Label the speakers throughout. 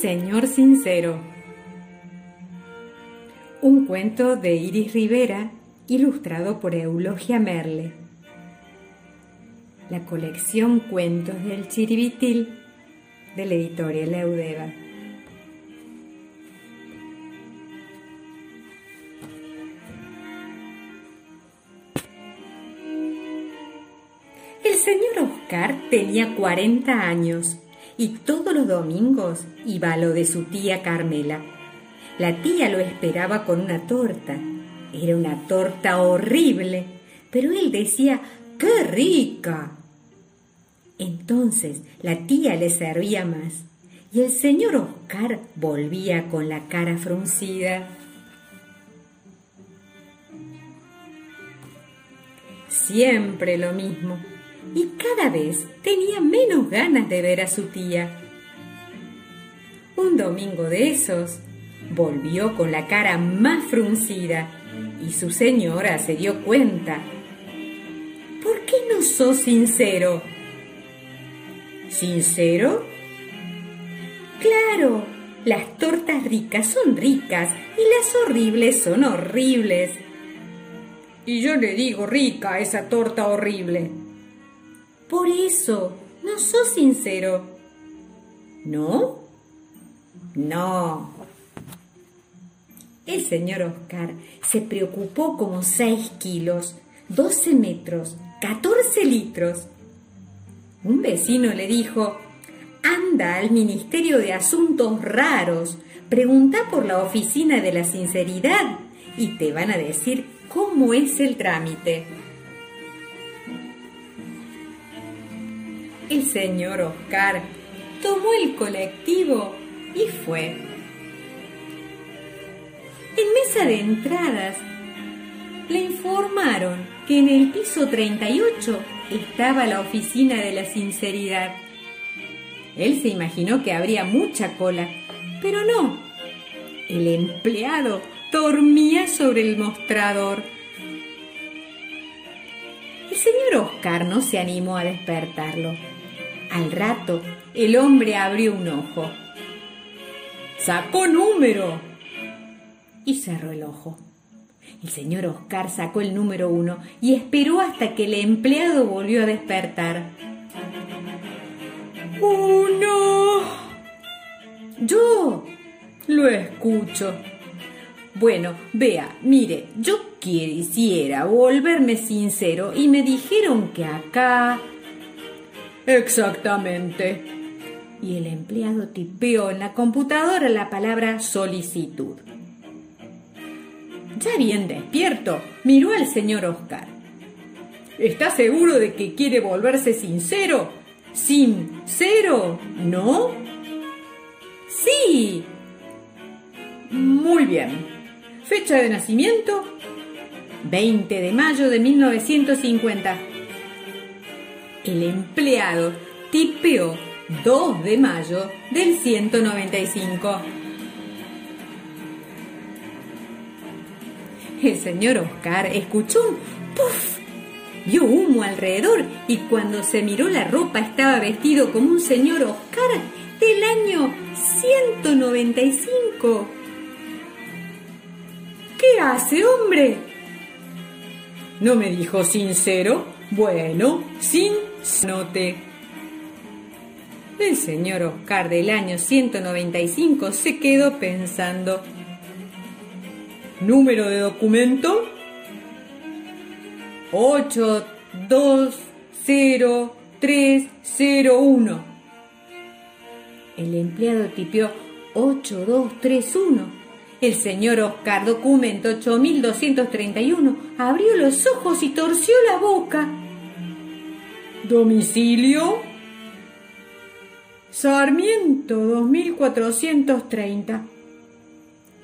Speaker 1: señor sincero. Un cuento de Iris Rivera, ilustrado por Eulogia Merle. La colección Cuentos del Chiribitil de la editorial Eudeva. El señor Oscar tenía 40 años y todos los domingos iba a lo de su tía Carmela. La tía lo esperaba con una torta. Era una torta horrible, pero él decía, ¡qué rica! Entonces la tía le servía más y el señor Oscar volvía con la cara fruncida. Siempre lo mismo y cada vez tenía menos ganas de ver a su tía. Un domingo de esos, volvió con la cara más fruncida y su señora se dio cuenta. ¿Por qué no sos sincero? ¿Sincero? Claro, las tortas ricas son ricas y las horribles son horribles. Y yo le digo rica esa torta horrible. Por eso, no sos sincero. ¿No? No. El señor Oscar se preocupó como seis kilos, doce metros, catorce litros. Un vecino le dijo, anda al Ministerio de Asuntos Raros, pregunta por la oficina de la sinceridad y te van a decir cómo es el trámite. El señor Oscar tomó el colectivo y fue. En mesa de entradas le informaron que en el piso 38 estaba la oficina de la sinceridad. Él se imaginó que habría mucha cola, pero no. El empleado dormía sobre el mostrador. El señor Oscar no se animó a despertarlo. Al rato, el hombre abrió un ojo. ¡Sacó número! Y cerró el ojo. El señor Oscar sacó el número uno y esperó hasta que el empleado volvió a despertar. ¡Uno! Yo lo escucho. Bueno, vea, mire, yo quisiera volverme sincero y me dijeron que acá Exactamente. Y el empleado tipeó en la computadora la palabra solicitud. Ya bien despierto, miró al señor Oscar. ¿Está seguro de que quiere volverse sincero? ¿Sincero? ¿No? Sí. Muy bien. Fecha de nacimiento 20 de mayo de 1950. El empleado tipeó 2 de mayo del 195. El señor Oscar escuchó un puff, vio humo alrededor y cuando se miró la ropa estaba vestido como un señor Oscar del año 195. ¿Qué hace, hombre? ¿No me dijo sincero? Bueno, sin Note. El señor Oscar del año 195 se quedó pensando. ¿Número de documento? 820301. El empleado tipió 8231. El señor Oscar, documento 8231, abrió los ojos y torció la boca. Domicilio Sarmiento 2430.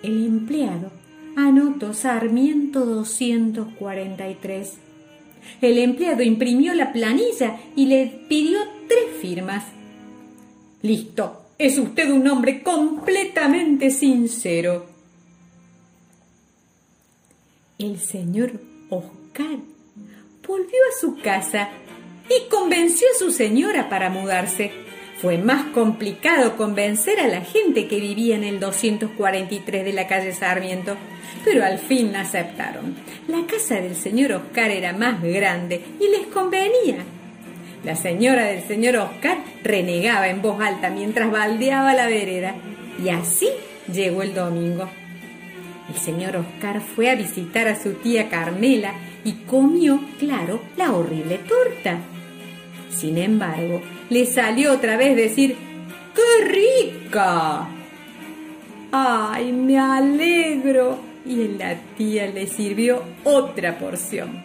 Speaker 1: El empleado anotó Sarmiento 243. El empleado imprimió la planilla y le pidió tres firmas. Listo, es usted un hombre completamente sincero. El señor Oscar volvió a su casa y convenció a su señora para mudarse. Fue más complicado convencer a la gente que vivía en el 243 de la calle Sarmiento, pero al fin aceptaron. La casa del señor Oscar era más grande y les convenía. La señora del señor Oscar renegaba en voz alta mientras baldeaba la vereda, y así llegó el domingo. El señor Oscar fue a visitar a su tía Carmela y comió, claro, la horrible torta. Sin embargo, le salió otra vez decir, ¡qué rica! ¡Ay, me alegro! Y la tía le sirvió otra porción.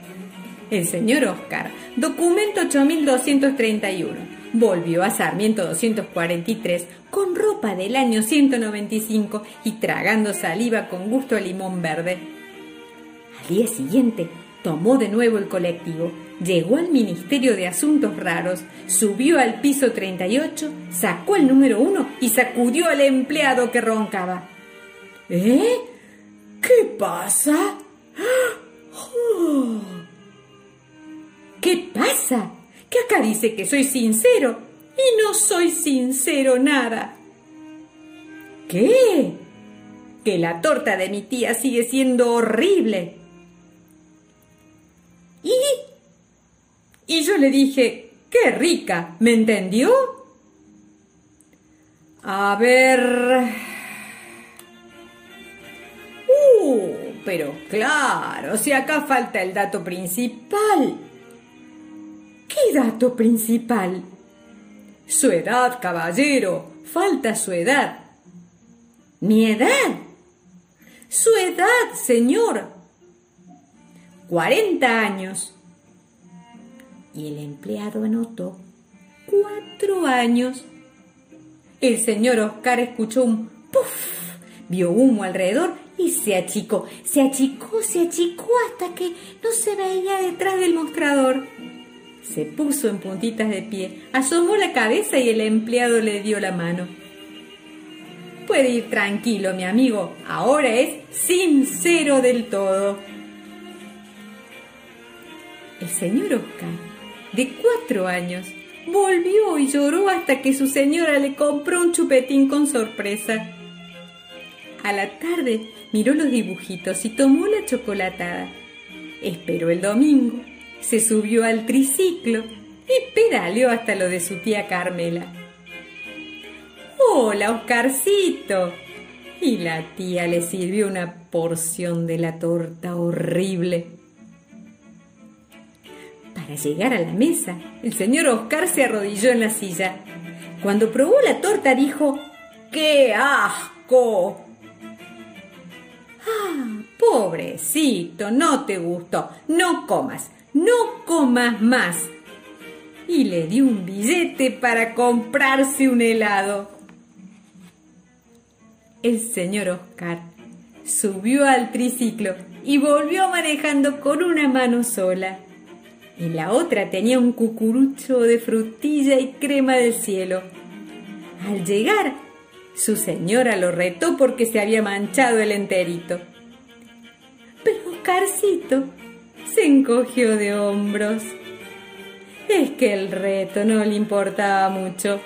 Speaker 1: El señor Oscar, documento 8231, volvió a Sarmiento 243 con ropa del año 195 y tragando saliva con gusto limón verde. Al día siguiente, tomó de nuevo el colectivo llegó al Ministerio de Asuntos Raros, subió al piso 38, sacó el número uno y sacudió al empleado que roncaba. ¿Eh? ¿Qué pasa? Oh. ¿Qué pasa? Que acá dice que soy sincero y no soy sincero nada. ¿Qué? Que la torta de mi tía sigue siendo horrible. Y yo le dije, ¡qué rica! ¿Me entendió? A ver... Uh, pero claro, si acá falta el dato principal. ¿Qué dato principal? Su edad, caballero. Falta su edad. ¿Mi edad? Su edad, señor. Cuarenta años y el empleado anotó cuatro años. El señor Oscar escuchó un puff, vio humo alrededor y se achicó, se achicó, se achicó hasta que no se veía detrás del mostrador. Se puso en puntitas de pie, asomó la cabeza y el empleado le dio la mano. Puede ir tranquilo, mi amigo, ahora es sincero del todo. El señor Oscar de cuatro años, volvió y lloró hasta que su señora le compró un chupetín con sorpresa. A la tarde miró los dibujitos y tomó la chocolatada. Esperó el domingo, se subió al triciclo y pedaleó hasta lo de su tía Carmela. ¡Hola, Oscarcito! Y la tía le sirvió una porción de la torta horrible. Para llegar a la mesa, el señor Oscar se arrodilló en la silla. Cuando probó la torta dijo, ¡Qué asco! Ah, pobrecito, no te gustó. No comas, no comas más. Y le dio un billete para comprarse un helado. El señor Oscar subió al triciclo y volvió manejando con una mano sola. En la otra tenía un cucurucho de frutilla y crema del cielo. Al llegar, su señora lo retó porque se había manchado el enterito. Pero Oscarcito se encogió de hombros. Es que el reto no le importaba mucho,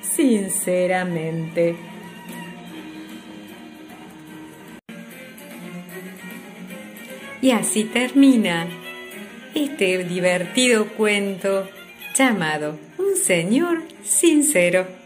Speaker 1: sinceramente. Y así termina este divertido cuento llamado Un Señor Sincero.